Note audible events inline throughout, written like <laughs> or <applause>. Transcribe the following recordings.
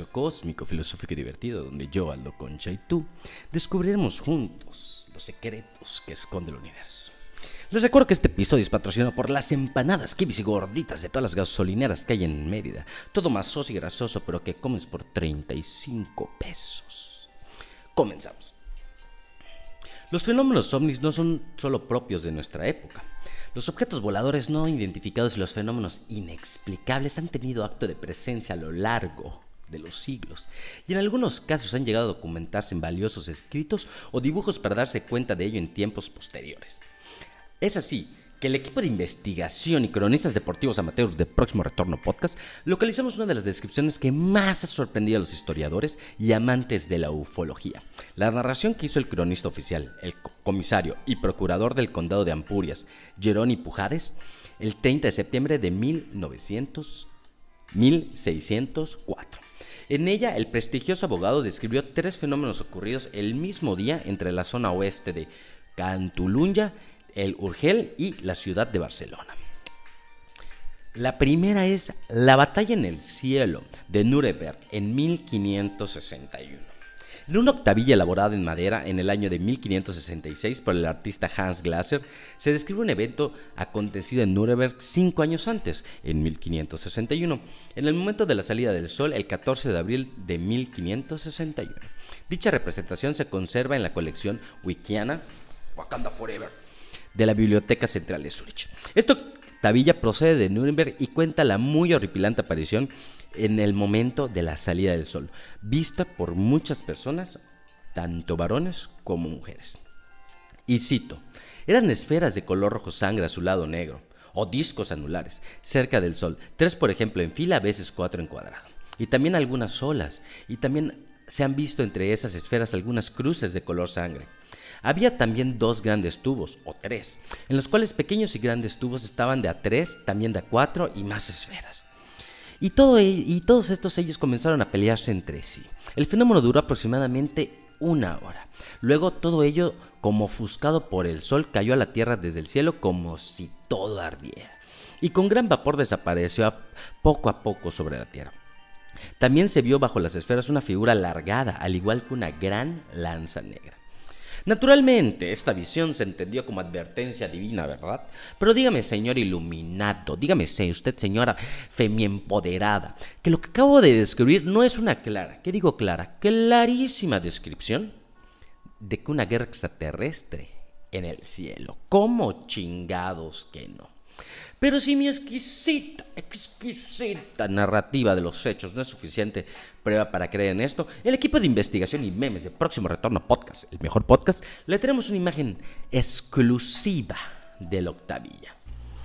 espacio cósmico, filosófico y divertido, donde yo, Aldo Concha y tú descubriremos juntos los secretos que esconde el universo. Les recuerdo que este episodio es patrocinado por las empanadas kibis y gorditas de todas las gasolineras que hay en Mérida. Todo masoso y grasoso, pero que comes por 35 pesos. Comenzamos. Los fenómenos ovnis no son solo propios de nuestra época. Los objetos voladores no identificados y los fenómenos inexplicables han tenido acto de presencia a lo largo de los siglos y en algunos casos han llegado a documentarse en valiosos escritos o dibujos para darse cuenta de ello en tiempos posteriores. Es así que el equipo de investigación y cronistas deportivos amateurs de Próximo Retorno Podcast localizamos una de las descripciones que más ha sorprendido a los historiadores y amantes de la ufología. La narración que hizo el cronista oficial, el comisario y procurador del condado de Ampurias, Jeroni Pujades, el 30 de septiembre de 1900, 1604. En ella, el prestigioso abogado describió tres fenómenos ocurridos el mismo día entre la zona oeste de Cantulunya el Urgel y la ciudad de Barcelona. La primera es la batalla en el cielo de Nuremberg en 1561. En una octavilla elaborada en madera en el año de 1566 por el artista Hans Glasser, se describe un evento acontecido en Nuremberg cinco años antes, en 1561, en el momento de la salida del sol, el 14 de abril de 1561. Dicha representación se conserva en la colección Wikiana Wakanda Forever de la Biblioteca Central de Zurich. Esta tabilla procede de Nuremberg y cuenta la muy horripilante aparición en el momento de la salida del sol, vista por muchas personas, tanto varones como mujeres. Y cito, eran esferas de color rojo sangre azulado negro, o discos anulares, cerca del sol, tres por ejemplo en fila, a veces cuatro en cuadrado, y también algunas olas, y también se han visto entre esas esferas algunas cruces de color sangre. Había también dos grandes tubos, o tres, en los cuales pequeños y grandes tubos estaban de a tres, también de a cuatro y más esferas. Y, todo, e, y todos estos ellos comenzaron a pelearse entre sí. El fenómeno duró aproximadamente una hora. Luego todo ello, como ofuscado por el sol, cayó a la tierra desde el cielo como si todo ardiera. Y con gran vapor desapareció poco a poco sobre la tierra. También se vio bajo las esferas una figura alargada, al igual que una gran lanza negra. Naturalmente, esta visión se entendió como advertencia divina, ¿verdad? Pero dígame, señor iluminado, dígame, usted, señora femiempoderada, que lo que acabo de describir no es una clara, ¿qué digo clara? Clarísima descripción de que una guerra extraterrestre en el cielo. ¿Cómo chingados que no? Pero si mi exquisita, exquisita narrativa de los hechos no es suficiente prueba para creer en esto, el equipo de investigación y memes de Próximo Retorno Podcast, el mejor podcast, le tenemos una imagen exclusiva del Octavilla.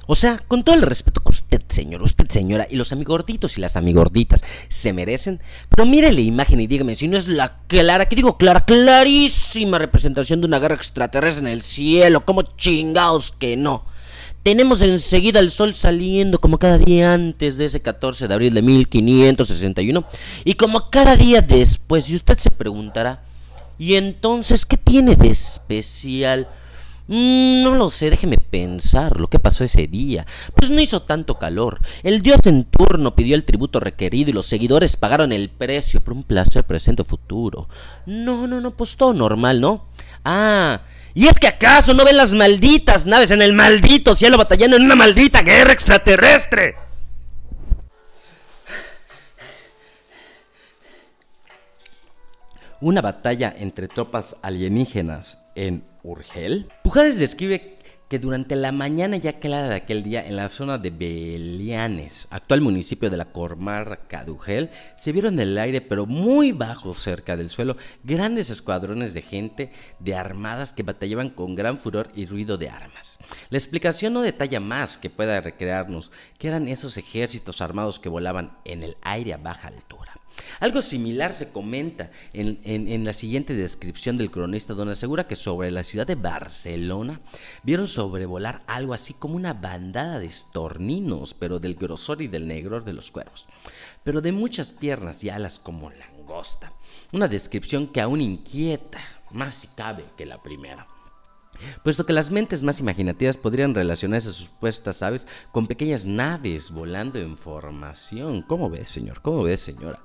O sea, con todo el respeto que usted, señor, usted, señora, y los amigorditos y las amigorditas se merecen, pero mire la imagen y dígame si no es la clara, que digo clara, clarísima representación de una guerra extraterrestre en el cielo, como chingados que no. Tenemos enseguida el sol saliendo como cada día antes de ese 14 de abril de 1561 y como cada día después. Y usted se preguntará, ¿y entonces qué tiene de especial? Mm, no lo sé, déjeme pensar lo que pasó ese día. Pues no hizo tanto calor. El dios en turno pidió el tributo requerido y los seguidores pagaron el precio por un placer presente o futuro. No, no, no, pues todo normal, ¿no? Ah, ¿Y es que acaso no ven las malditas naves en el maldito cielo batallando en una maldita guerra extraterrestre? Una batalla entre tropas alienígenas en Urgel. Pujades describe que durante la mañana ya clara de aquel día en la zona de Belianes, actual municipio de la comarca de Ugel, se vieron en el aire pero muy bajo cerca del suelo grandes escuadrones de gente de armadas que batallaban con gran furor y ruido de armas. La explicación no detalla más que pueda recrearnos que eran esos ejércitos armados que volaban en el aire a baja altura. Algo similar se comenta en, la siguiente descripción del cronista, donde asegura que sobre la ciudad de Barcelona vieron sobrevolar algo así como una bandada de estorninos, pero del grosor y del negror de los cuervos, pero de muchas piernas y alas como langosta. Una descripción que aún inquieta, más si cabe que la primera. Puesto que las mentes más imaginativas podrían relacionarse a sus supuestas aves con pequeñas naves volando en formación. ¿Cómo ves, señor? ¿Cómo ves, señora?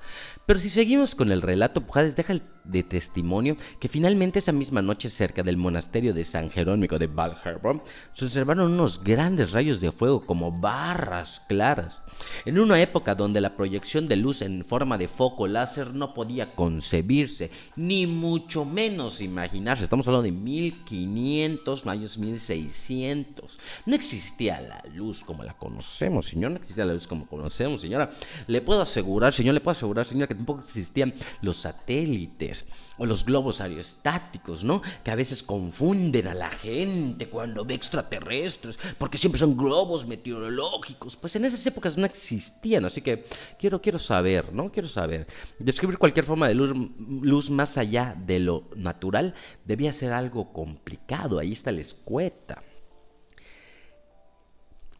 Pero si seguimos con el relato, Pujades deja de testimonio que finalmente esa misma noche cerca del monasterio de San Jerónimo de Valherbo se observaron unos grandes rayos de fuego como barras claras. En una época donde la proyección de luz en forma de foco láser no podía concebirse, ni mucho menos imaginarse, estamos hablando de 1500, años 1600, no existía la luz como la conocemos, señor, no existía la luz como conocemos, señora. Le puedo asegurar, señor, le puedo asegurar, señora, que tampoco existían los satélites o los globos aerostáticos, ¿no? Que a veces confunden a la gente cuando ve extraterrestres, porque siempre son globos meteorológicos. Pues en esas épocas no existían, así que quiero, quiero saber, ¿no? Quiero saber. Describir cualquier forma de luz, luz más allá de lo natural debía ser algo complicado. Ahí está la escueta.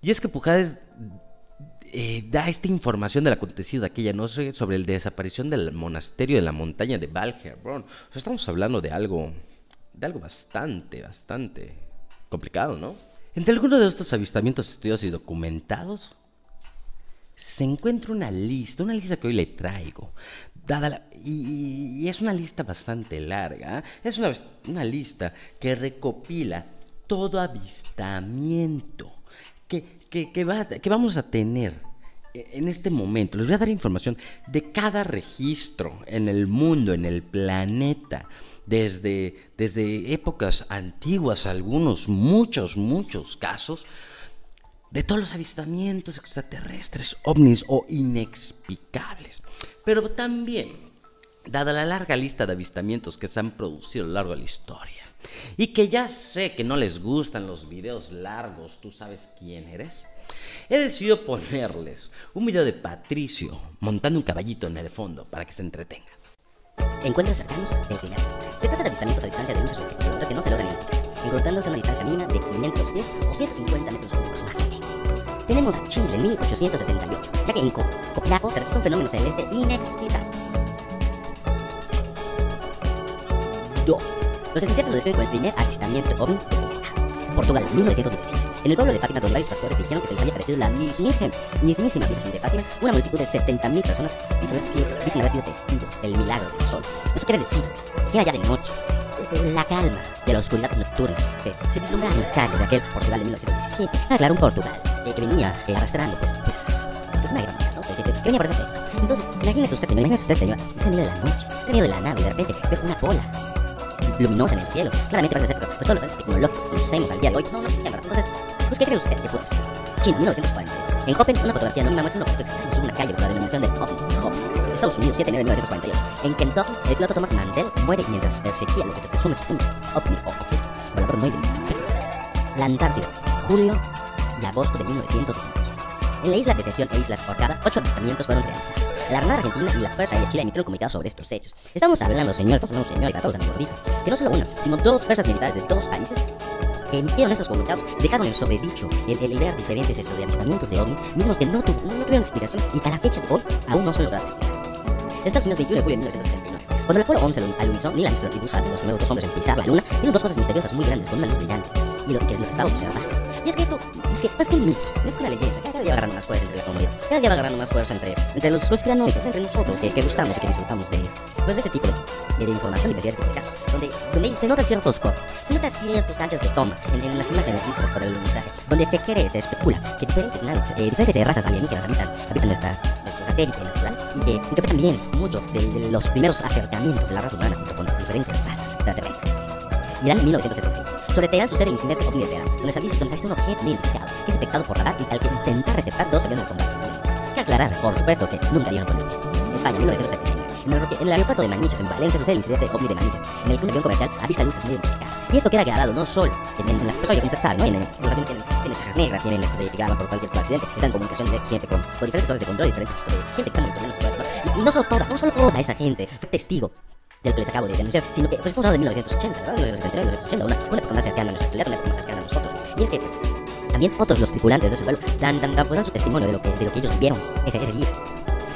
Y es que Pujades eh, da esta información del acontecido de aquella noche sobre la desaparición del monasterio de la montaña de Valherbron. estamos hablando de algo, de algo bastante, bastante complicado, ¿no? Entre algunos de estos avistamientos estudiados y documentados se encuentra una lista, una lista que hoy le traigo. Dada y, es una lista bastante larga. ¿eh? Es una lista que recopila todo avistamiento que que, va, que vamos a tener en este momento, les voy a dar información de cada registro en el mundo, en el planeta, desde, desde épocas antiguas, algunos, muchos, muchos casos, de todos los avistamientos extraterrestres, ovnis o inexplicables. Pero también, dada la larga lista de avistamientos que se han producido a lo largo de la historia, y que ya sé que no les gustan los videos largos, tú sabes quién eres, he decidido <laughs> ponerles un video de Patricio montando un caballito en el fondo para que se entretengan. Encuentros cercanos del primero. Se trata de avistamientos a distancia de luces los que no se logran identificar, encontrándose a una distancia mínima de 500 pies o 150 metros cúbicos más o. Tenemos a Chile en 1868, ya que en Copiapó se registra un fenómeno celeste inexplicable. Los entusiastas describen como el primer avistamiento ovni Portugal, 1917. En el pueblo de Fátima, donde varios pastores dijeron que se les había aparecido la mismísima, mismísima Virgen de Fátima, una multitud de 70.000 personas dicen haber, sido, testigos del milagro del sol. Eso quiere decir que era ya de noche. La calma de la oscuridad nocturna se, se vislumbraba en las calles de aquel Portugal de 1917. Ah, claro, un Portugal eh, que venía eh, arrastrando, pues, pues, pues una ironía, ¿no? Que, que, que venía por esos Entonces, imagínese usted, imagínese usted, señor, de la noche, medio de la nave, y de repente ve una bola luminosa en el cielo. Claramente parece ser, pues todos los tecnológicos que conocemos al día de hoy no, no existen, ¿verdad? Entonces, pues, ¿qué cree usted que puede ser? China, 1948. En Copen, una fotografía anónima muestra un objeto extraño sobre una calle por la denominación de OVNI, Estados Unidos, 7 de enero de 1948. En Kentucky, el piloto Thomas Mandel muere mientras perseguía lo que se presume es un OVNI o objeto volador no identificado. La Antártida, julio y agosto de 1960. En la isla de Sesión e Islas Orcada, ocho avistamientos fueron realizados. La Armada Argentina y la Fuerza Aérea Chile emitieron comunicado sobre estos hechos. Estamos hablando, señor, hablando, señor, y para todos amigos, que no solo una, sino dos fuerzas militares de dos países que emitieron estos comunicados dejaron en sobredicho el, el ver diferentes de avistamientos de ovnis, mismos que no, tu, no, tuvieron explicación y a la fecha de hoy aún no son logrados. Estados Unidos 21 de julio de 1969. Cuando el Apolo 11 alunizó, Armstrong y Buzz Aldrin, los nuevos hombres en pisar la luna, vieron dos cosas misteriosas muy grandes con una luz brillante y lo que los estaba observando. Y es que esto, es que más que un mito, es una leyenda. Cada día va agarrando más fuerza entre la comunidad. Cada día va agarrando más fuerza entre, entre los conspiranoicos, entre nosotros, que, que gustamos y que disfrutamos de, pues, de este tipo de, de información y de este tipo de casos. Donde, donde se notan ciertos cortes, se notan ciertos antes de toma en, en las imágenes vistas por el mensaje. Donde se cree, se especula que diferentes naves, eh, diferentes razas alienígenas habitan, habitan nuestra, satélite natural y que interpretan bien mucho de, de los primeros acercamientos de la raza humana junto con diferentes razas extraterrestres. Irán en 1976. Sobre Teherán sucede el incidente ovni de Teherán, donde se ha visto un objeto identificado, que es detectado por radar y al que intenta receptar dos aviones de combate. Que aclarar, por supuesto, que nunca dieron con él. España, 1979. En el, en el aeropuerto de Manises, en Valencia, sucede el incidente ovni de Manises, en el que un avión comercial avista luces muy identificadas. Y esto queda grabado no solo en, en, en las personas, como usted sabe, ¿no? En, los aviones tienen, tienen cajas negras, tienen esto graban por cualquier accidente, están en comunicación siempre con, con diferentes torres de control, diferentes de gente que está monitoreando su y, y no solo toda, no solo toda esa gente fue testigo del que les acabo de denunciar, sino que pues, estamos hablando de 1980, ¿verdad? 1979, 1980, una, una época más cercana a nuestra actualidad, una época más cercana a nosotros. Y es que, pues, también otros los tripulantes de ese vuelo dan, dan, dan, pues, dan su testimonio de lo que, de lo que ellos vieron ese, ese día.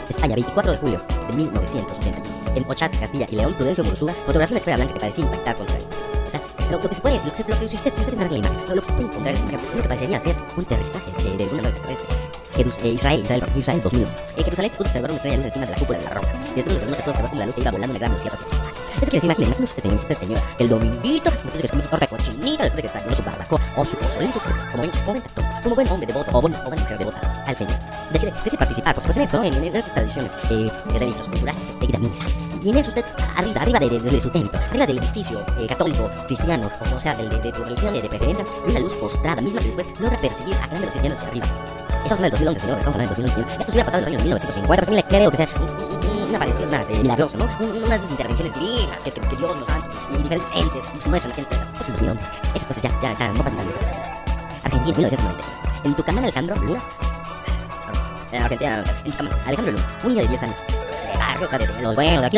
España, 24 de julio de 1981. En Ochate, Castilla y León, Prudencio Murusuga fotografió una esfera blanca que parecía impactar contra él. O sea, lo, lo que se puede, lo que, se- lo que usted, usted narra la imagen, lo, lo que se puede encontrar en esta imagen, es lo que parecería ser un aterrizaje de, de una nave extraterrestre. Eh, Israel, Israel, Israel 2011. Eh, Jerusalén se pudo observar una estrella luz encima de la cúpula de la roca. Y después de los segundos se pudo observar cómo la luz se iba volando en gran velocidad hacia el espacio. Eso quiere decir, imagínate, imagínate usted, usted, señora, el dominguito, después de que se comió su torta cochinita, después de que sacó su barbacoa o su pozolito, como buen, buen actor, como buen hombre devoto o buen, o buena mujer devota al Señor. Decide, decide participar, pues, pues en esto, ¿no? en, en estas tradiciones eh, religiosas, culturales, de ir a misa. Y en usted, arriba, arriba de, su templo, arriba del edificio eh, católico, cristiano, o sea, de, de tu religión de preferencia, ve una luz postrada, misma que después logra perseguir a gran velocidad yendo hacia arriba. Estamos hablando del 2011, señor, estamos hablando del 2011. Esto hubiera pasado en los años 1950, pero sí le creo que sea un- un- una aparición más eh, milagrosa, ¿no? Un- Unas intervenciones divinas que, que, que Dios nos ángeles y diferentes entes se muestran la gente. Eso es 2011. Esas cosas ya, ya, ya no pasan tan desapercibidas. Argentina, 1990. En tu canal Alejandro Luna. En Argentina, en Alejandro Luna, un niño de 10 años. Barrio, de, los buenos.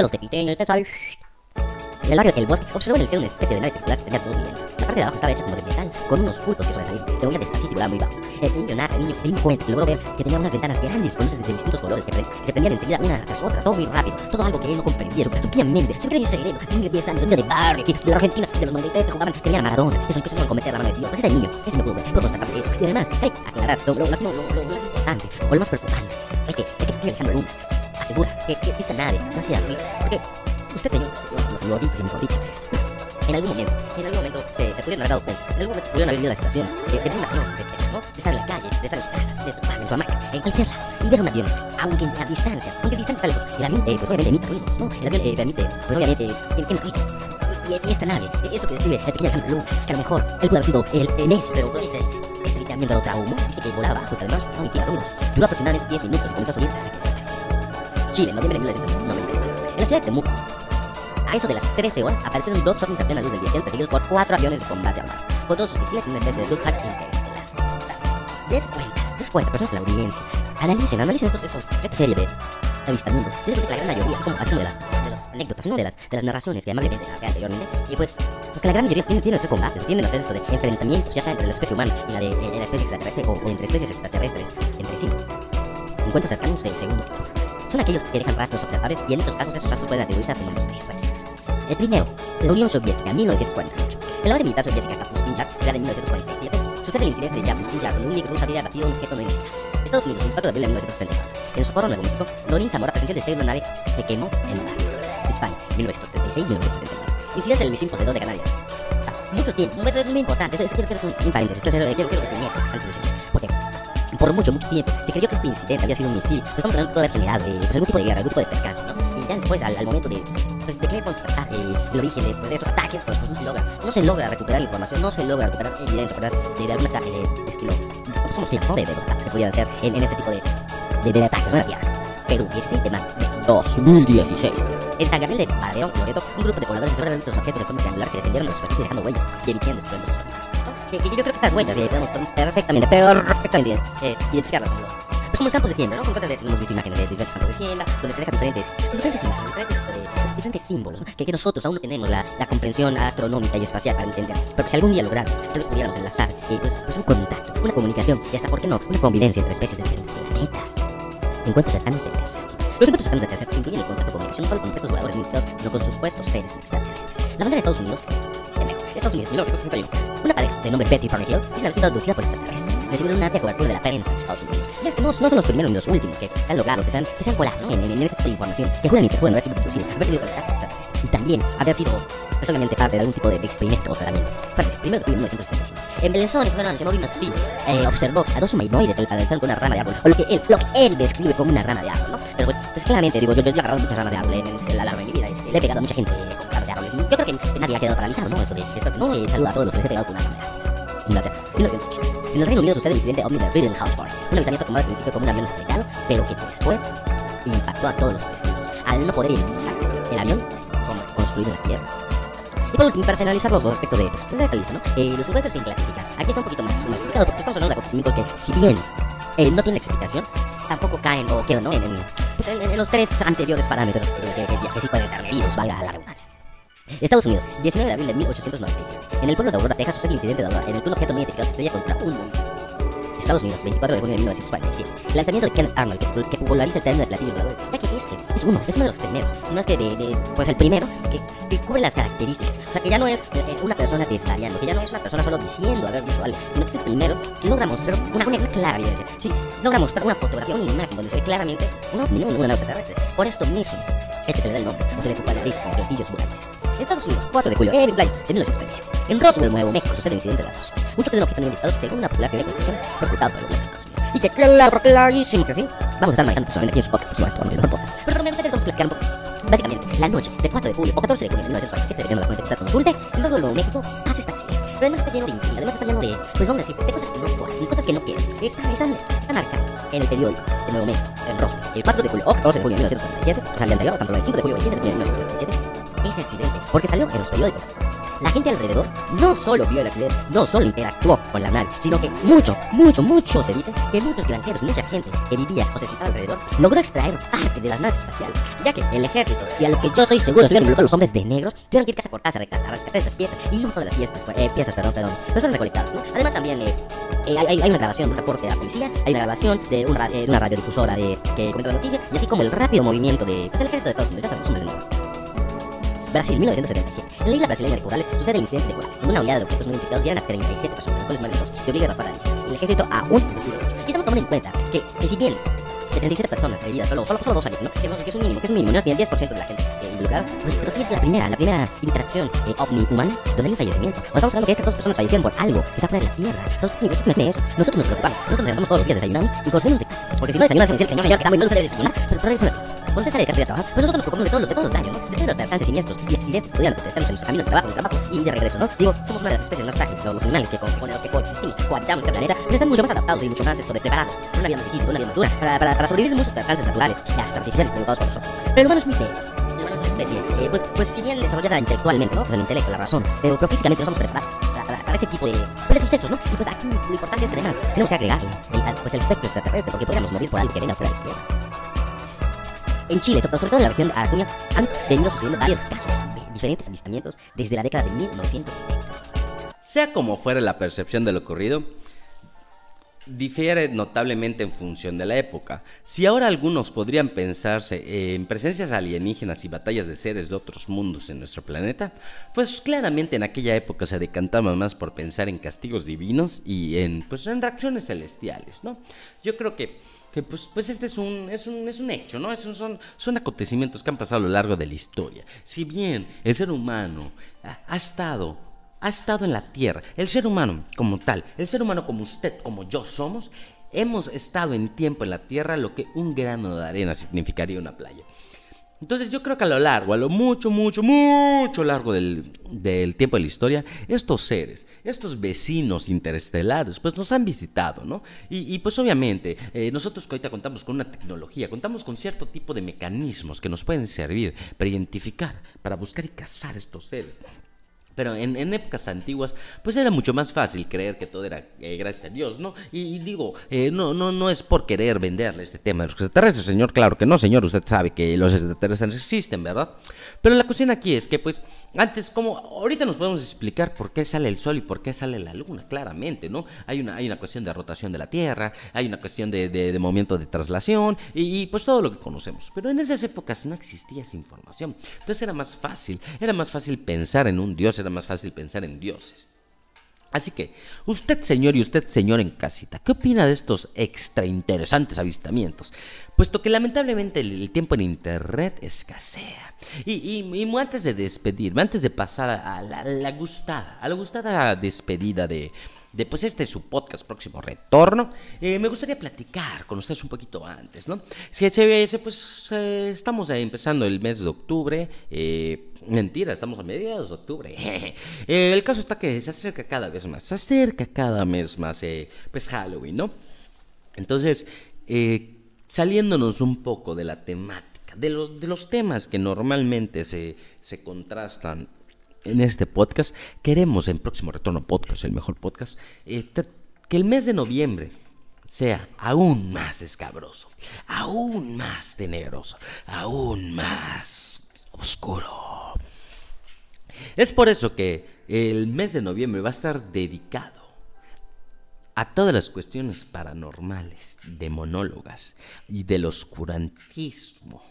En el barrio del bosque, observó en el cielo una especie de nave circular que tenía dos niveles. La parte de abajo estaba hecha como de metal, con unos bultos que sobresalían. Se movía despacito y volaba muy bajo. El niño narra, el niño, el niño logró ver que tenía unas ventanas grandes con luces de distintos colores que, se prendían enseguida una tras otra, todo muy rápido. Todo algo que él no comprendía, su, su mente, su pequeño cerebro, de 10 años, niño de barrio, de la Argentina, de los 93 que jugaban, que a Maradona, eso que se a cometer la mano de Dios. Pues ese niño, ese me pudo ver, constatar de eso. Y además, hay que aclarar, lo, más importante, o lo más preocupante, es que, es que Luna asegura que, que esta nave no hacía ruido, porque usted, señor, señor, los gorditos y gorditas, en algún momento, en algún momento se, se pudieron haber dado cuenta, en algún momento pudieron haber vivido la situación de, de ver un avión de este, ¿no? De estar en la calle, de estar en su casa, de estar en su hamaca, en cualquier lado, y ver un avión, aunque a distancia, aunque a distancia está lejos, el avión, eh, pues obviamente emite ruidos, ¿no? El avión eh, permite, pues obviamente, tiene, tiene ruido. Y, esta nave, eh, eso que describe el pequeño Alejandro Luna, que a lo mejor él puede haber sido el, el Messi, pero pero este, este literalmente lo traumó, dice que volaba, porque además no emitía ruidos. Duró aproximadamente 10 minutos y comenzó a subir hasta que Chile, noviembre de 1990. En la ciudad de Temuco, a eso de las 13 horas aparecieron dos ovnis a plena luz del día, perseguidos por cuatro aviones de combate armados, con todos sus misiles y una especie de Dughack interestelar. O sea, des cuenta, des cuenta, personas de la audiencia, analicen, analicen estos, estos, esta serie de avistamientos. Yo creo que la gran mayoría, es como, como de las, de las anécdotas, ¿no? de, las, de las narraciones que amablemente narré anteriormente, y pues, pues que la gran mayoría tienen, tienen estos combates, tienen a hacer esto de enfrentamientos, ya sea entre la especie humana y la de, eh, la especie extraterrestre, o, o entre especies extraterrestres entre sí. Encuentros cercanos del segundo tipo. Son aquellos que dejan rastros observables y en estos casos esos rastros pueden atribuirse a fenómenos terrestres. El primero, la Unión Soviética, 1948. En la base militar soviética Kapustin era de 1947, sucede el incidente de Yapustin Yar, donde un microbús había abatido un objeto no identificado. Estados Unidos, 24 de abril de 1964. En Socorro, Nuevo México, Lorín Zamora presenció el despegue de una nave que quemó el mar. España, 1936-1979. Incidente del misil poseedor de Canarias. O sea, mucho tiempo, eso es muy importante, eso, eso quiero, quiero hacer un, un paréntesis, quiero, quiero, quiero detener antes de decirlo. Porque por mucho, mucho tiempo se creyó que este incidente había sido un misil. Pues estamos hablando de haber generado eh, pues algún tipo de guerra, algún tipo de percance, ¿no? Y ya después, al, momento de, pues, de querer constatar eh, el origen de, pues, estos ataques, pues, no se logra. No se logra recuperar información, no se logra recuperar evidencia, ¿verdad? De, de algún ataque de estilo. ¿Cómo se llama? De, los ataques que podían ser en, este tipo de, de, ataques, ¿no? La Tierra. Perú, 16 de mayo de 2016. En San Gabriel de Paradero, Loreto, un grupo de pobladores aseguraron estos objetos de forma triangular que descendieron de la superficie dejando huellas y emitiendo. ¿no? Que, que yo creo que estas huellas eh, podemos, podemos perfectamente, perfectamente eh, identificarlas con los pues como los campos de siembra, ¿no? Con veces hemos visto imágenes de diferentes campos de siembra, donde se dejan diferentes, pues, diferentes imágenes, diferentes, eh, pues, diferentes símbolos, ¿no? que, que nosotros aún no tenemos la, la comprensión astronómica y espacial para entender. Pero si algún día logramos, tal vez pudiéramos enlazar, eh, pues, pues un contacto, una comunicación, y hasta, ¿por qué no?, una convivencia entre especies de diferentes planetas. Encuentros cercanos del tercer tipo. Los encuentros cercanos del tercer tipo incluyen el contacto de comunicación no solo con objetos voladores sino con supuestos seres extraterrestres. La bandera de Estados Unidos, Estados Unidos, 1961. Una pareja de nombre Betty Parnell es una visita aducida por extraterrestres. Recibieron una amplia cobertura de la prensa de Estados Unidos. Y es que no, son los primeros ni los últimos que han logrado, que se han, que se han colado en, en, en de información, que juran y perjuran haber sido producidos, haber tenido contacto extraterrestre. Y también haber sido, obviamente, parte de algún tipo de, experimento o tratamiento. Fíjense, primero de 1965. En Belezón, en Fernando, Mauricio Speed, eh, observó a dos humanoides que con una rama de árbol, o lo que él, lo que él describe como una rama de árbol, ¿no? Pero pues, pues claramente, digo, yo, yo, yo he agarrado muchas ramas de árbol en, en, en la larga de mi vida y le he pegado a mucha gente con yo creo que, nadie ha quedado paralizado, ¿no? Esto de, esto, ¿no? Eh, saluda a todos los que les he pegado con una árbol. Inglaterra, 1908. En el Reino Unido sucede el incidente ovni de Britain House Party, un avistamiento tomado al principio como un avión estrellado, pero que después impactó a todos los testigos, al no poder identificar el avión construido en la Tierra. Y por último, para finalizar los aspectos de, pues, de esta lista, ¿no? Eh, los encuentros sin clasificar. Aquí está un poquito más, complicado porque estamos hablando de acontecimientos que, si bien eh, no tienen explicación, tampoco caen o quedan ¿no? en, pues, los tres anteriores parámetros que, que, que, que sí pueden ser medidos, valga la redundancia. Estados Unidos, 19 de abril de 1897. En el pueblo de Aurora, Texas, sucede el incidente de Aurora, en el que un objeto no identificado se estrella contra un monumento. Estados Unidos, 24 de junio de 1947. El lanzamiento de Kenneth Arnold, que, populariza el término de platillo volador, ya que este es uno, es uno de los primeros, más que de, de, pues el primero que que, cubre las características. O sea, que ya no es eh, eh, una persona testariando, que ya no es una persona solo diciendo haber visto algo, sino que es el primero que logra mostrar una, una clara evidencia. Sí, logra mostrar una fotografía, una imagen donde se ve claramente un ovni, no una nave extraterrestre. Por esto mismo, este se le da el nombre, o se le populariza como platillos voladores. Estados Unidos, 4 de julio, eh, cumpleaños de 1920. En Roswell, Nuevo México, sucede el incidente de la Roswell. Muchos los que están invitados, según una popular teoría de fue ocultado por el gobierno de Estados Unidos. Y que claro, clarísimo que sí. Vamos a estar manejando personalmente aquí en su podcast, por supuesto, en los podcasts. Pero realmente vamos a platicar un poco. Básicamente, la noche de 4 de julio o 14 de julio de 1947, dependiendo de la fuente que usted consulte, en Roswell, Nuevo México, pasa esta. Pero además está lleno de intriga, además está lleno de, pues vamos a decir, de cosas que no igual, de cosas que no quieren. Está, está, está marcado en el periódico de Nuevo México, en Roswell, el 4 de julio o 14 de julio de 1947, o sea, el anterior, tanto el 5 de julio el 15 de julio de 1947, ese accidente, porque salió en los periódicos. La gente alrededor no solo vio el accidente, no solo interactuó con la nave, sino que mucho, mucho, mucho se dice que muchos granjeros, mucha gente que vivía o se situaba alrededor, logró extraer parte de las naves espaciales, ya que el ejército, y a lo que yo soy seguro estuvieron involucrados los hombres de negros, tuvieron que ir casa por casa a rescatar estas piezas, y no todas las piezas, eh, piezas, perdón, perdón, fueron recolectadas, ¿no? Además también eh, eh, hay, una grabación de un reporte de la policía, hay una grabación de una, una radiodifusora de, que comentó la noticia, y así como el rápido movimiento de, pues, el ejército de Estados Unidos, ya saben, los hombres negros. Brasil, 1977. En la isla brasileña de Corales sucede el incidente de Corales. En una oleada de objetos no identificados llegan a 37 personas, las cuales mueren dos, que obliga a. El ejército aún recibe ocho. Y estamos tomando en cuenta que, que si bien de 37 personas heridas, solo, solo, solo dos fallecen, ¿no? Que, que es un mínimo, que es un mínimo, no ni el 10% de la gente eh, involucrada, pues, pero sí es la primera, la primera interacción eh, ovni-humana donde hay un fallecimiento. O estamos hablando que estas dos personas fallecieron por algo que está fuera de la Tierra. Entonces, amigos, imagínate eso. Nosotros nos preocupamos, nosotros nos levantamos todos los días, desayunamos y conocemos de casa. Porque si no desayunas, el señor, señor, que está muy mal, usted debe desayunar, pero por eso usted sale de casa y a trabajar, nosotros nos preocupamos de todos los, de todos los daños. De los percances siniestros y accidentes que podrían acontecernos en nuestro camino de trabajo, de trabajo y de regreso, ¿no? Digo, somos una de las especies más frágiles, los animales que con, con los que coexistimos, cohabitamos este planeta, pero están mucho más adaptados y mucho más esto de preparados, para una vida más difícil, una vida más dura, para, para, para sobrevivir muchos percances naturales y hasta artificiales provocados por nosotros. Pero el humano es muy una especie, eh, pues, pues si bien desarrollada intelectualmente, ¿no? Pues el intelecto, la razón, pero, pero físicamente no somos preparados para, para, para ese tipo de, pues, de sucesos, ¿no? Y pues aquí lo importante es que además tenemos que agregarle el, pues, el espectro extraterrestre, porque podríamos morir por algo que venga fuera de la Tierra. En Chile, sobre todo en la región de Acuña, han venido sucediendo varios casos de diferentes avistamientos desde la década de 1970. Sea como fuera la percepción de lo ocurrido, difiere notablemente en función de la época. Si ahora algunos podrían pensarse en presencias alienígenas y batallas de seres de otros mundos en nuestro planeta, pues claramente en aquella época se decantaba más por pensar en castigos divinos y en, pues, en reacciones celestiales, ¿no? Yo creo que pues, pues este es un, es un, es un hecho, ¿no? Es son, son acontecimientos que han pasado a lo largo de la historia. Si bien el ser humano ha estado ha estado en la tierra, el ser humano como tal, el ser humano como usted, como yo somos, hemos estado en tiempo en la tierra lo que un grano de arena significaría una playa. Entonces yo creo que a lo largo, a lo mucho, mucho, mucho largo del, del, tiempo de la historia, estos seres, estos vecinos interestelares, pues nos han visitado, ¿no? Y, y pues obviamente, eh, nosotros ahorita contamos con una tecnología, contamos con cierto tipo de mecanismos que nos pueden servir para identificar, para buscar y cazar estos seres. Pero en, en, épocas antiguas, pues era mucho más fácil creer que todo era eh, gracias a Dios, ¿no? Y, y digo, eh, no, no, no es por querer venderle este tema de los extraterrestres, señor. Claro que no, señor. Usted sabe que los extraterrestres existen, ¿verdad? Pero la cuestión aquí es que, pues, antes, como ahorita nos podemos explicar por qué sale el sol y por qué sale la luna, claramente, ¿no? Hay una, hay una cuestión de rotación de la Tierra, hay una cuestión de, de, de movimiento de traslación y, y, pues todo lo que conocemos. Pero en esas épocas no existía esa información. Entonces era más fácil, era más fácil pensar en un Dios, era más fácil pensar en dioses. Así que, usted señor y usted señor en casita, ¿qué opina de estos extra interesantes avistamientos? Puesto que lamentablemente el, tiempo en internet escasea. Y, y, y, antes de despedirme, antes de pasar a la gustada, a la gustada despedida de, de este es su podcast próximo retorno, eh, me gustaría platicar con ustedes un poquito antes, ¿no? Si, pues eh, estamos empezando el mes de octubre, eh, mentira, estamos a mediados de octubre. <laughs> el caso está que se acerca cada vez más, se acerca cada mes más, pues Halloween, ¿no? Entonces, saliéndonos un poco de la temática, de, lo, de los temas que normalmente se, se contrastan en este podcast, queremos en Próximo Retorno Podcast, el mejor podcast, eh, que el mes de noviembre sea aún más escabroso, aún más tenebroso, aún más oscuro. Es por eso que el mes de noviembre va a estar dedicado a todas las cuestiones paranormales, demonólogas y del oscurantismo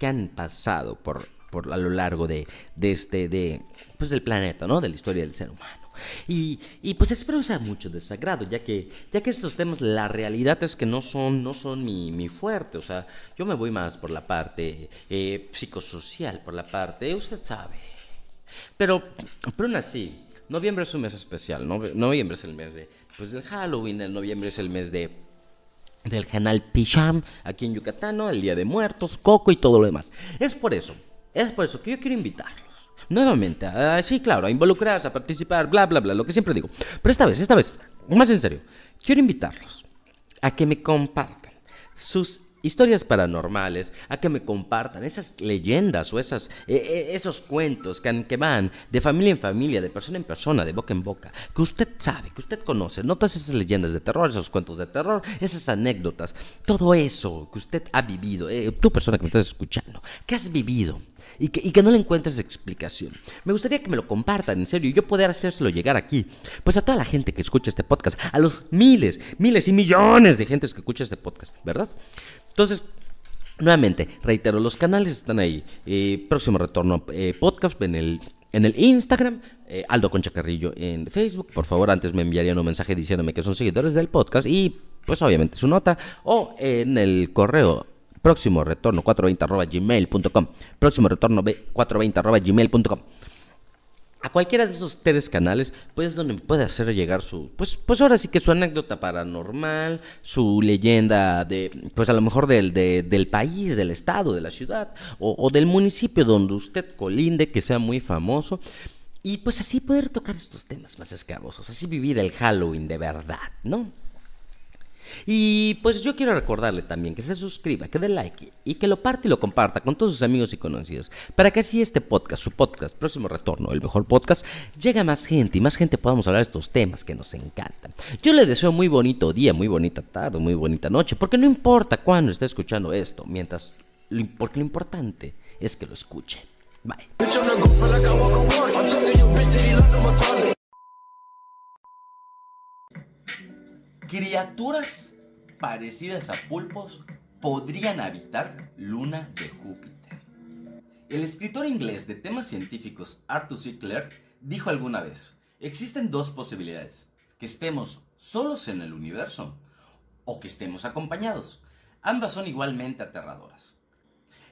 que han pasado por por, a lo largo de, de este, de, pues del planeta, ¿no? De la historia del ser humano. Y, y, pues espero sea mucho desagrado, ya que, ya que estos temas, la realidad es que no son, no son mi, mi fuerte. O sea, yo me voy más por la parte eh, psicosocial, por la parte, usted sabe. Pero, pero aún así, noviembre es un mes especial, ¿no? Noviembre es el mes de, pues, del Halloween, el noviembre es el mes de del canal Picham aquí en Yucatán, ¿no? El Día de Muertos, Coco y todo lo demás. Es por eso, es por eso que yo quiero invitarlos. Nuevamente, a, sí, claro, a involucrarse, a participar, bla, bla, bla, lo que siempre digo. Pero esta vez, esta vez, más en serio, quiero invitarlos a que me compartan sus historias paranormales, a que me compartan esas leyendas o esas, eh, eh, esos cuentos que, que, van de familia en familia, de persona en persona, de boca en boca, que usted sabe, que usted conoce, no todas esas leyendas de terror, esos cuentos de terror, esas anécdotas, todo eso que usted ha vivido, eh, tú persona que me estás escuchando, que has vivido. Y que, y que, no le encuentres explicación. Me gustaría que me lo compartan, en serio, y yo poder hacérselo llegar aquí. Pues a toda la gente que escucha este podcast, a los miles, miles y millones de gentes que escucha este podcast, ¿verdad? Entonces, nuevamente, reitero, los canales están ahí. Eh, próximo retorno eh, podcast en el, en el Instagram, eh, Aldo Concha Carrillo en Facebook. Por favor, antes me enviarían un mensaje diciéndome que son seguidores del podcast y, pues, obviamente su nota. O en el correo próximo retorno 420 gmail.com. Próximo retorno 420 gmail.com a cualquiera de esos tres canales, pues donde puede hacer llegar su, pues, pues ahora sí que su anécdota paranormal, su leyenda de, pues a lo mejor del, del país, del estado, de la ciudad, o, o, del municipio donde usted colinde, que sea muy famoso, y pues así poder tocar estos temas más escabrosos, así vivir el Halloween de verdad, ¿no? Y pues yo quiero recordarle también que se suscriba, que dé like y que lo parte y lo comparta con todos sus amigos y conocidos, para que así este podcast, su podcast, próximo retorno, el mejor podcast, llegue a más gente y más gente podamos hablar de estos temas que nos encantan. Yo le deseo muy bonito día, muy bonita tarde, muy bonita noche, porque no importa cuándo esté escuchando esto, mientras, porque lo importante es que lo escuche. Bye. Criaturas parecidas a pulpos podrían habitar luna de Júpiter. El escritor inglés de temas científicos Arthur C. Clarke dijo alguna vez, existen dos posibilidades, que estemos solos en el universo o que estemos acompañados. Ambas son igualmente aterradoras.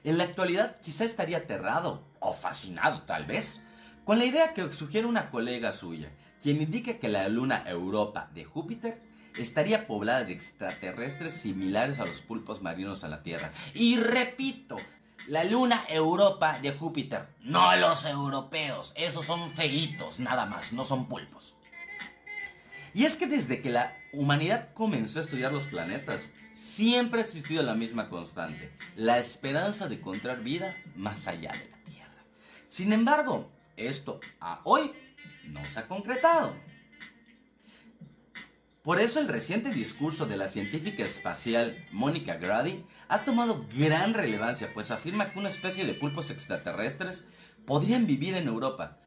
En la actualidad quizá estaría aterrado o fascinado tal vez con la idea que sugiere una colega suya, quien indica que la luna Europa de Júpiter estaría poblada de extraterrestres similares a los pulpos marinos a la Tierra. Y repito, la luna Europa de Júpiter, no los europeos, esos son feitos, nada más, no son pulpos. Y es que desde que la humanidad comenzó a estudiar los planetas, siempre ha existido la misma constante, la esperanza de encontrar vida más allá de la Tierra. Sin embargo, esto a hoy no se ha concretado. Por eso el reciente discurso de la científica espacial Mónica Grady ha tomado gran relevancia, pues afirma que una especie de pulpos extraterrestres podrían vivir en Europa.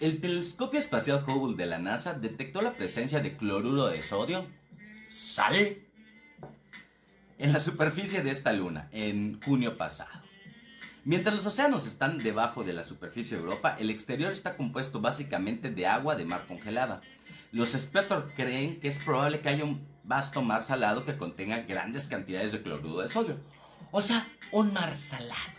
El telescopio espacial Hubble de la NASA detectó la presencia de cloruro de sodio, sal, en la superficie de esta luna en junio pasado. Mientras los océanos están debajo de la superficie de Europa, el exterior está compuesto básicamente de agua de mar congelada. Los expertos creen que es probable que haya un vasto mar salado que contenga grandes cantidades de cloruro de sodio. O sea, un mar salado.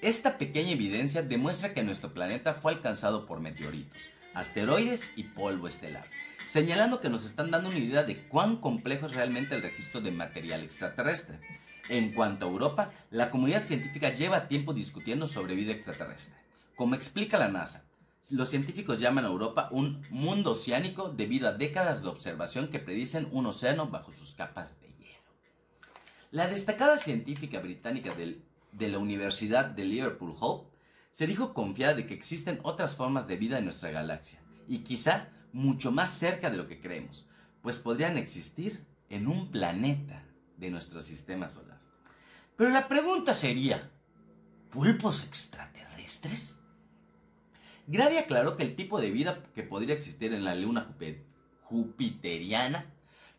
Esta pequeña evidencia demuestra que nuestro planeta fue alcanzado por meteoritos, asteroides y polvo estelar, señalando que nos están dando una idea de cuán complejo es realmente el registro de material extraterrestre. En cuanto a Europa, la comunidad científica lleva tiempo discutiendo sobre vida extraterrestre. Como explica la NASA, los científicos llaman a Europa un mundo oceánico debido a décadas de observación que predicen un océano bajo sus capas de hielo. La destacada científica británica de la Universidad de Liverpool Hope se dijo confiada de que existen otras formas de vida en nuestra galaxia y quizá mucho más cerca de lo que creemos, pues podrían existir en un planeta de nuestro sistema solar. Pero la pregunta sería, ¿pulpos extraterrestres? Grady aclaró que el tipo de vida que podría existir en la luna jupiteriana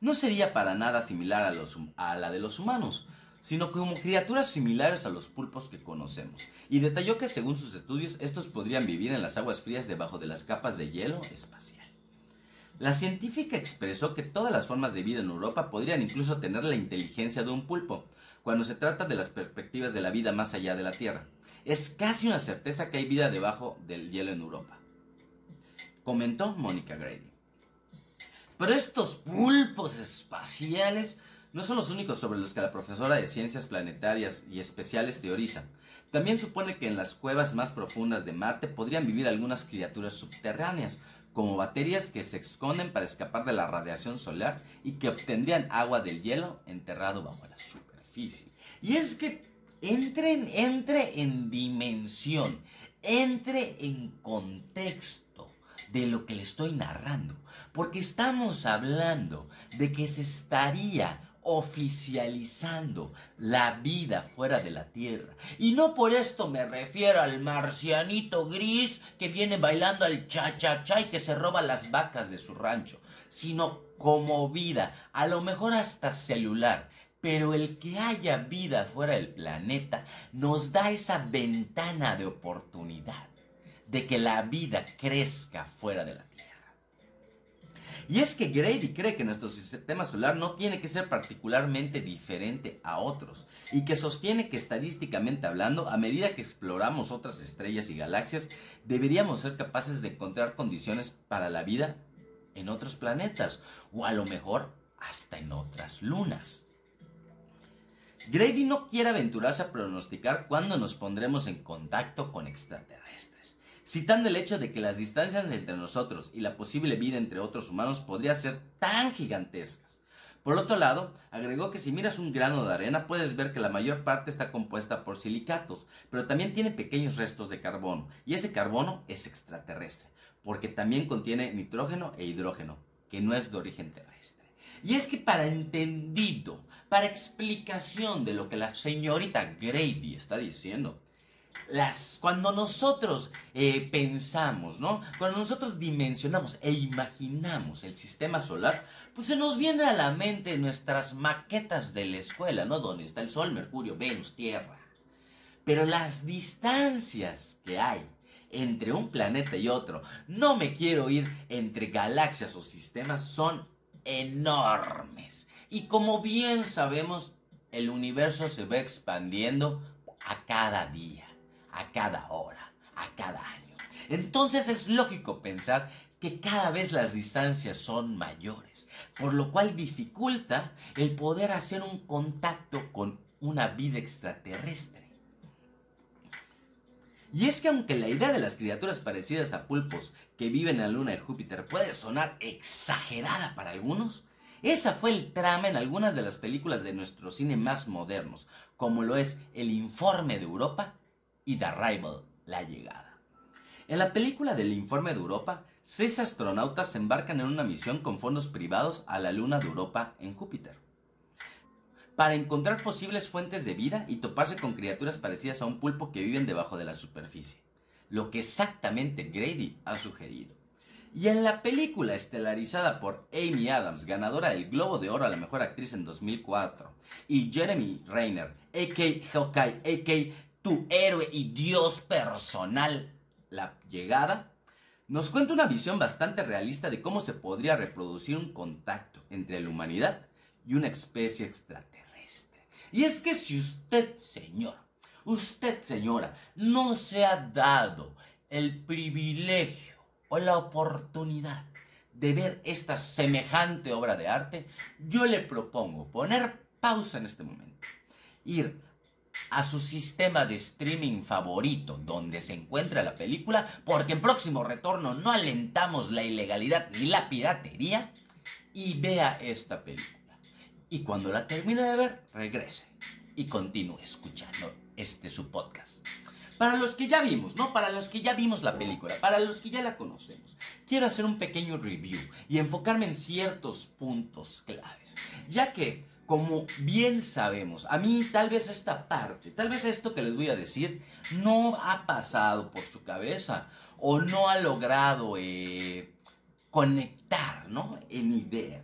no sería para nada similar a, a, la de los humanos. sino como criaturas similares a los pulpos que conocemos, y detalló que según sus estudios estos podrían vivir en las aguas frías debajo de las capas de hielo espacial. La científica expresó que todas las formas de vida en Europa podrían incluso tener la inteligencia de un pulpo, cuando se trata de las perspectivas de la vida más allá de la Tierra. Es casi una certeza que hay vida debajo del hielo en Europa. Comentó Mónica Grady. Pero estos pulpos espaciales no son los únicos sobre los que la profesora de ciencias planetarias y especiales teoriza. También supone que en las cuevas más profundas de Marte podrían vivir algunas criaturas subterráneas, como bacterias que se esconden para escapar de la radiación solar y que obtendrían agua del hielo enterrado bajo la superficie. Y es que entre en dimensión, entre en contexto de lo que le estoy narrando, porque estamos hablando de que se estaría oficializando la vida fuera de la Tierra. Y no por esto me refiero al marcianito gris que viene bailando al cha-cha-cha y que se roba las vacas de su rancho, sino como vida, a lo mejor hasta celular. Pero el que haya vida fuera del planeta nos da esa ventana de oportunidad de que la vida crezca fuera de la Tierra. Y es que Grady cree que nuestro sistema solar no tiene que ser particularmente diferente a otros, y que sostiene que estadísticamente hablando, a medida que exploramos otras estrellas y galaxias, deberíamos ser capaces de encontrar condiciones para la vida en otros planetas, o a lo mejor hasta en otras lunas. Grady no quiere aventurarse a pronosticar cuándo nos pondremos en contacto con extraterrestres citando el hecho de que las distancias entre nosotros y la posible vida entre otros humanos podría ser tan gigantescas. Por otro lado, agregó que si miras un grano de arena puedes ver que la mayor parte está compuesta por silicatos, pero también tiene pequeños restos de carbono, y ese carbono es extraterrestre, porque también contiene nitrógeno e hidrógeno, que no es de origen terrestre. Y es que para entendido, para explicación de lo que la señorita Grady está diciendo, las, cuando nosotros eh, pensamos, ¿no? Cuando nosotros dimensionamos e imaginamos el sistema solar, pues se nos viene a la mente nuestras maquetas de la escuela, ¿no? Donde está el Sol, Mercurio, Venus, Tierra. Pero las distancias que hay entre un planeta y otro, no me quiero ir entre galaxias o sistemas, son enormes. Y como bien sabemos, el universo se va expandiendo a cada día a cada hora, a cada año. Entonces es lógico pensar que cada vez las distancias son mayores, por lo cual dificulta el poder hacer un contacto con una vida extraterrestre. Y es que aunque la idea de las criaturas parecidas a pulpos que viven en la luna de Júpiter puede sonar exagerada para algunos, esa fue el trama en algunas de las películas de nuestro cine más modernos, como lo es El Informe de Europa y The Arrival, la llegada. En la película del Informe de Europa, seis astronautas se embarcan en una misión con fondos privados a la Luna de Europa en Júpiter, para encontrar posibles fuentes de vida y toparse con criaturas parecidas a un pulpo que viven debajo de la superficie, lo que exactamente Grady ha sugerido. Y en la película estelarizada por Amy Adams, ganadora del Globo de Oro a la Mejor Actriz en 2004, y Jeremy Rayner, a.k. Hawkeye, a.k tu héroe y Dios personal, la llegada, nos cuenta una visión bastante realista de cómo se podría reproducir un contacto entre la humanidad y una especie extraterrestre. Y es que si usted, señor, usted, señora, no se ha dado el privilegio o la oportunidad de ver esta semejante obra de arte, yo le propongo poner pausa en este momento, ir a su sistema de streaming favorito donde se encuentra la película, porque en próximo retorno no alentamos la ilegalidad ni la piratería, y vea esta película. Y cuando la termine de ver, regrese y continúe escuchando este su podcast. Para los que ya vimos, ¿no? Para los que ya vimos la película, para los que ya la conocemos, quiero hacer un pequeño review y enfocarme en ciertos puntos claves, ya que como bien sabemos, a mí tal vez esta parte, tal vez esto que les voy a decir, no ha pasado por su cabeza o no ha logrado eh, conectar, ¿no? En idea.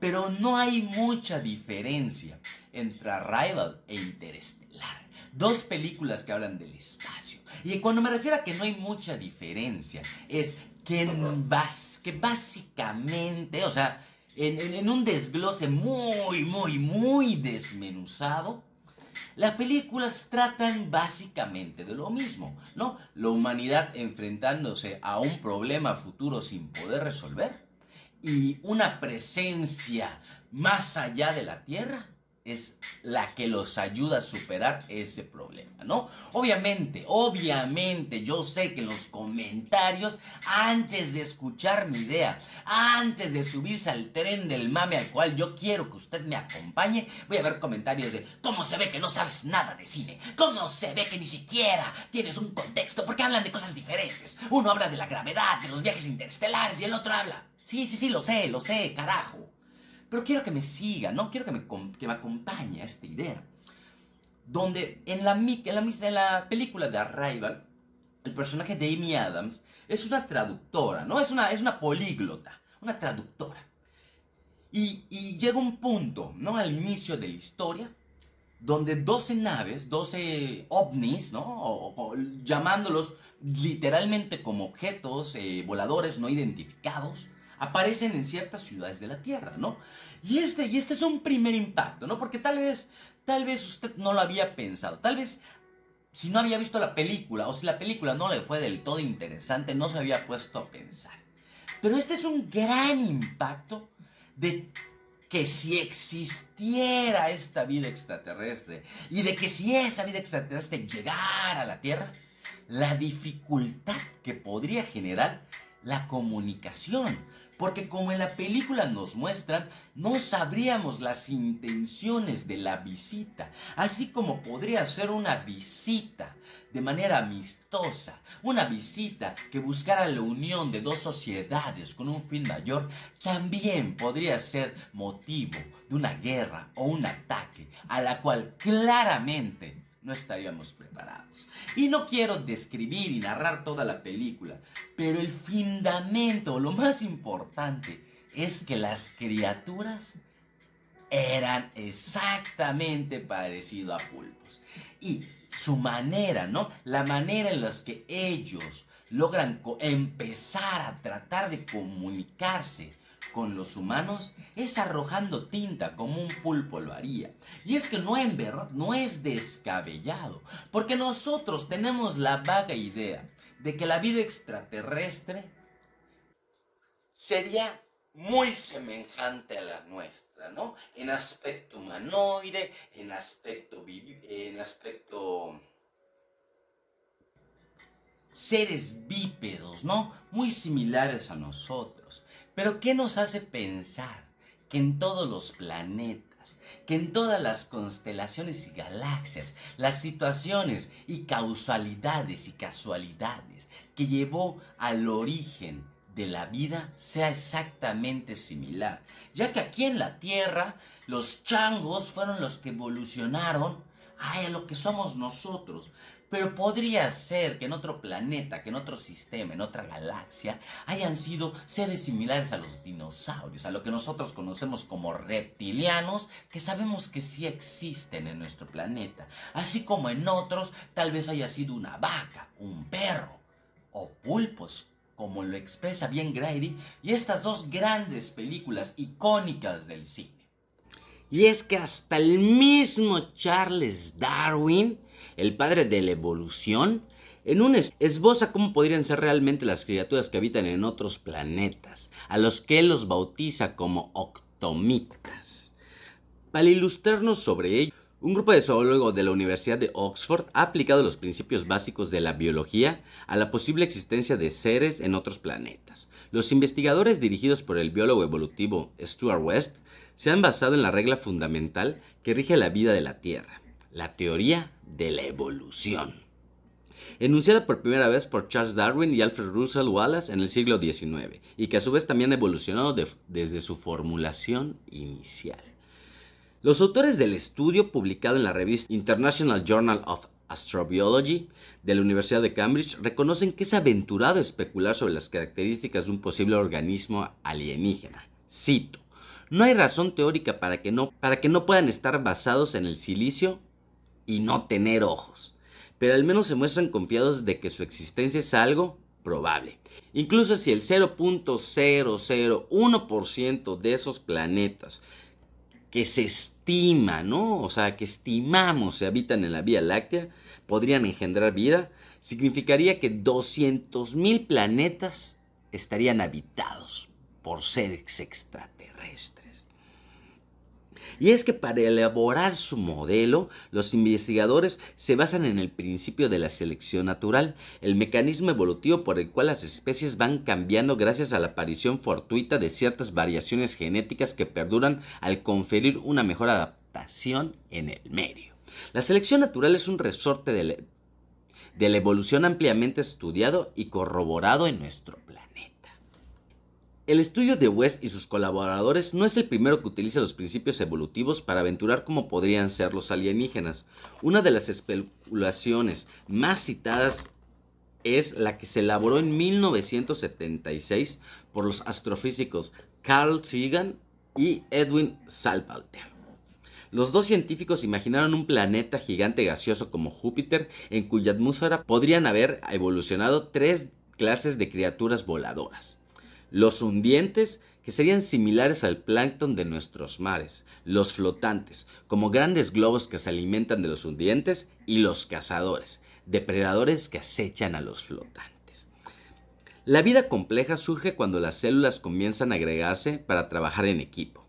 Pero no hay mucha diferencia entre Arrival e Interestelar. Dos películas que hablan del espacio. Y cuando me refiero a que no hay mucha diferencia, es que, que básicamente, o sea, en, un desglose muy, muy, muy desmenuzado, las películas tratan básicamente de lo mismo, ¿no? La humanidad enfrentándose a un problema futuro sin poder resolver y una presencia más allá de la Tierra es la que los ayuda a superar ese problema, ¿no? Obviamente, obviamente, yo sé que en los comentarios, antes de escuchar mi idea, antes de subirse al tren del mame al cual yo quiero que usted me acompañe, voy a ver comentarios de cómo se ve que no sabes nada de cine, cómo se ve que ni siquiera tienes un contexto, porque hablan de cosas diferentes. Uno habla de la gravedad, de los viajes interestelares y el otro habla. Sí, sí, sí, lo sé, lo sé, carajo. Pero quiero que me siga, ¿no? Quiero que me, que me acompañe a esta idea. Donde en la, en, la, en la película de Arrival, el personaje de Amy Adams es una traductora, ¿no? Es una, es una políglota, una traductora. Y, y llega un punto, ¿no? Al inicio de la historia, donde 12 naves, 12 ovnis, ¿no? Llamándolos literalmente como objetos eh, voladores no identificados, aparecen en ciertas ciudades de la Tierra, ¿no? Y este, y este es un primer impacto, ¿no? Porque tal vez, tal vez usted no lo había pensado, tal vez si no había visto la película o si la película no le fue del todo interesante, no se había puesto a pensar. Pero este es un gran impacto de que si existiera esta vida extraterrestre y de que si esa vida extraterrestre llegara a la Tierra, la dificultad que podría generar la comunicación. Porque como en la película nos muestran, no sabríamos las intenciones de la visita, así como podría ser una visita de manera amistosa, una visita que buscara la unión de dos sociedades con un fin mayor, también podría ser motivo de una guerra o un ataque a la cual claramente no estaríamos preparados. Y no quiero describir y narrar toda la película, pero el fundamento, lo más importante, es que las criaturas eran exactamente parecido a pulpos. Y su manera, ¿no? La manera en la que ellos logran empezar a tratar de comunicarse con los humanos es arrojando tinta como un pulpo lo haría. Y es que no en verdad no es descabellado, porque nosotros tenemos la vaga idea de que la vida extraterrestre sería muy semejante a la nuestra, ¿no? En aspecto humanoide, en aspecto en aspecto seres bípedos, ¿no? Muy similares a nosotros. Pero ¿qué nos hace pensar que en todos los planetas, que en todas las constelaciones y galaxias, las situaciones y causalidades y casualidades que llevó al origen de la vida sea exactamente similar, ya que aquí en la Tierra los changos fueron los que evolucionaron. A lo que somos nosotros, pero podría ser que en otro planeta, que en otro sistema, en otra galaxia, hayan sido seres similares a los dinosaurios, a lo que nosotros conocemos como reptilianos, que sabemos que sí existen en nuestro planeta. Así como en otros, tal vez haya sido una vaca, un perro o pulpos, como lo expresa bien Grady, y estas dos grandes películas icónicas del cine. Y es que hasta el mismo Charles Darwin el padre de la evolución, en un esboza cómo podrían ser realmente las criaturas que habitan en otros planetas, a los que él los bautiza como octomictas. Para ilustrarnos sobre ello, un grupo de zoólogos de la Universidad de Oxford ha aplicado los principios básicos de la biología a la posible existencia de seres en otros planetas. Los investigadores dirigidos por el biólogo evolutivo Stuart West se han basado en la regla fundamental que rige la vida de la Tierra, la teoría de la evolución. Enunciada por primera vez por Charles Darwin y Alfred Russel Wallace en el siglo XIX, y que a su vez también ha evolucionado desde su formulación inicial. Los autores del estudio, publicado en la revista International Journal of Astrobiology de la Universidad de Cambridge, reconocen que es aventurado especular sobre las características de un posible organismo alienígena. Cito, No hay razón teórica para que no, para que no puedan estar basados en el silicio y no tener ojos, pero al menos se muestran confiados de que su existencia es algo probable. Incluso si el 0.001% de esos planetas que se estima, ¿no? O sea, que estimamos se habitan en la Vía Láctea, podrían engendrar vida, significaría que 200.000 planetas estarían habitados por seres extraterrestres. Y es que para elaborar su modelo, los investigadores se basan en el principio de la selección natural, el mecanismo evolutivo por el cual las especies van cambiando gracias a la aparición fortuita de ciertas variaciones genéticas que perduran al conferir una mejor adaptación en el medio. La selección natural es un resorte de la, evolución ampliamente estudiado y corroborado en nuestro planeta. El estudio de West y sus colaboradores no es el primero que utiliza los principios evolutivos para aventurar cómo podrían ser los alienígenas. Una de las especulaciones más citadas es la que se elaboró en 1976 por los astrofísicos Carl Sagan y Edwin Salvalter. Los dos científicos imaginaron un planeta gigante gaseoso como Júpiter en cuya atmósfera podrían haber evolucionado tres clases de criaturas voladoras los hundientes, que serían similares al plancton de nuestros mares, los flotantes, como grandes globos que se alimentan de los hundientes, y los cazadores, depredadores que acechan a los flotantes. La vida compleja surge cuando las células comienzan a agregarse para trabajar en equipo.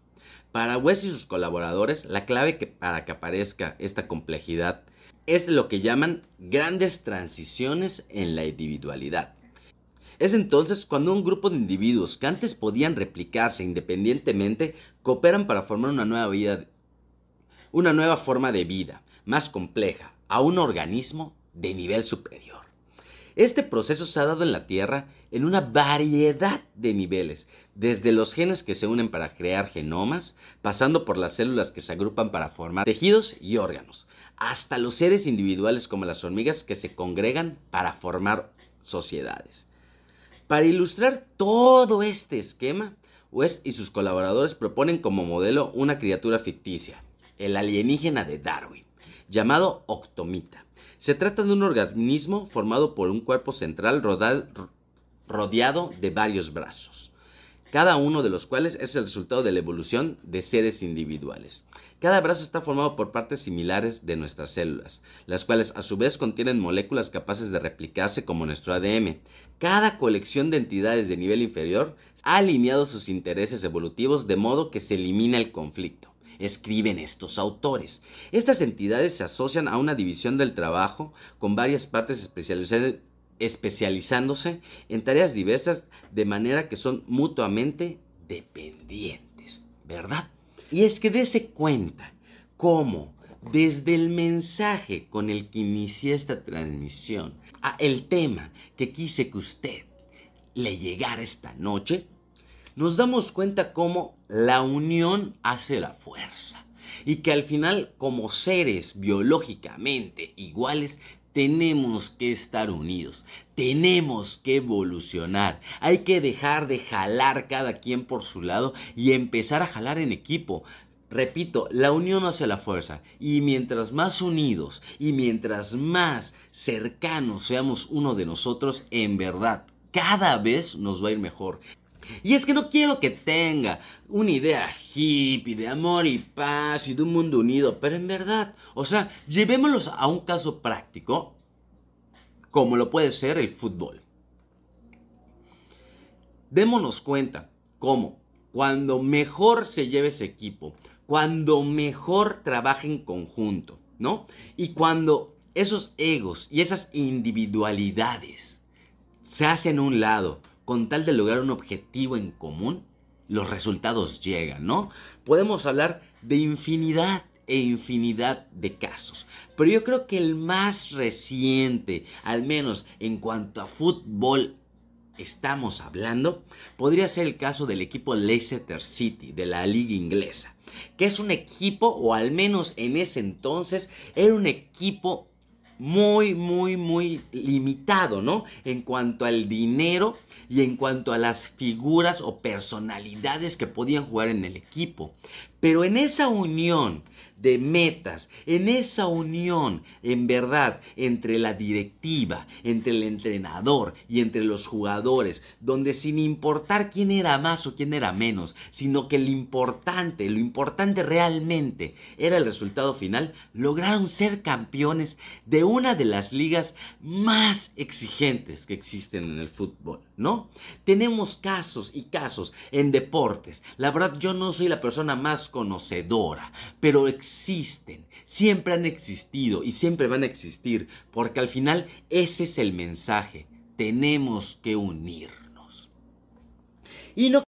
Para West y sus colaboradores, la clave que, para que aparezca esta complejidad es lo que llaman grandes transiciones en la individualidad. Es entonces cuando un grupo de individuos que antes podían replicarse independientemente cooperan para formar una nueva vida, una nueva forma de vida, más compleja, a un organismo de nivel superior. Este proceso se ha dado en la Tierra en una variedad de niveles, desde los genes que se unen para crear genomas, pasando por las células que se agrupan para formar tejidos y órganos, hasta los seres individuales como las hormigas que se congregan para formar sociedades. Para ilustrar todo este esquema, West y sus colaboradores proponen como modelo una criatura ficticia, el alienígena de Darwin, llamado Octomita. Se trata de un organismo formado por un cuerpo central rodeado de varios brazos, cada uno de los cuales es el resultado de la evolución de seres individuales. Cada brazo está formado por partes similares de nuestras células, las cuales a su vez contienen moléculas capaces de replicarse como nuestro ADN. Cada colección de entidades de nivel inferior ha alineado sus intereses evolutivos de modo que se elimina el conflicto escriben estos autores. Estas entidades se asocian a una división del trabajo con varias partes especializándose en tareas diversas de manera que son mutuamente dependientes, ¿verdad? Y es que dése cuenta cómo desde el mensaje con el que inicié esta transmisión a el tema que quise que usted le llegara esta noche, nos damos cuenta cómo la unión hace la fuerza y que al final como seres biológicamente iguales tenemos que estar unidos, tenemos que evolucionar, hay que dejar de jalar cada quien por su lado y empezar a jalar en equipo. Repito, la unión hace la fuerza y mientras más unidos y mientras más cercanos seamos uno de nosotros, en verdad, cada vez nos va a ir mejor. Y es que no quiero que tenga una idea hippie de amor y paz y de un mundo unido, pero en verdad, o sea, llevémoslos a un caso práctico, como lo puede ser el fútbol. Démonos cuenta cómo cuando mejor se lleve ese equipo, cuando mejor trabaje en conjunto, ¿no? Y cuando esos egos y esas individualidades se hacen a un lado con tal de lograr un objetivo en común, los resultados llegan, ¿no? Podemos hablar de infinidad e infinidad de casos. Pero yo creo que el más reciente, al menos en cuanto a fútbol estamos hablando, podría ser el caso del equipo Leicester City de la liga inglesa, que es un equipo, o al menos en ese entonces, era un equipo muy, muy, muy limitado, ¿no? En cuanto al dinero y en cuanto a las figuras o personalidades que podían jugar en el equipo. Pero en esa unión de metas, en esa unión, en verdad, entre la directiva, entre el entrenador y entre los jugadores, donde sin importar quién era más o quién era menos, sino que lo importante, lo importante realmente era el resultado final, lograron ser campeones de una de las ligas más exigentes que existen en el fútbol, ¿no? Tenemos casos y casos en deportes. La verdad, yo no soy la persona más conocedora, pero existen, siempre han existido y siempre van a existir, porque al final ese es el mensaje. Tenemos que unirnos. Y no...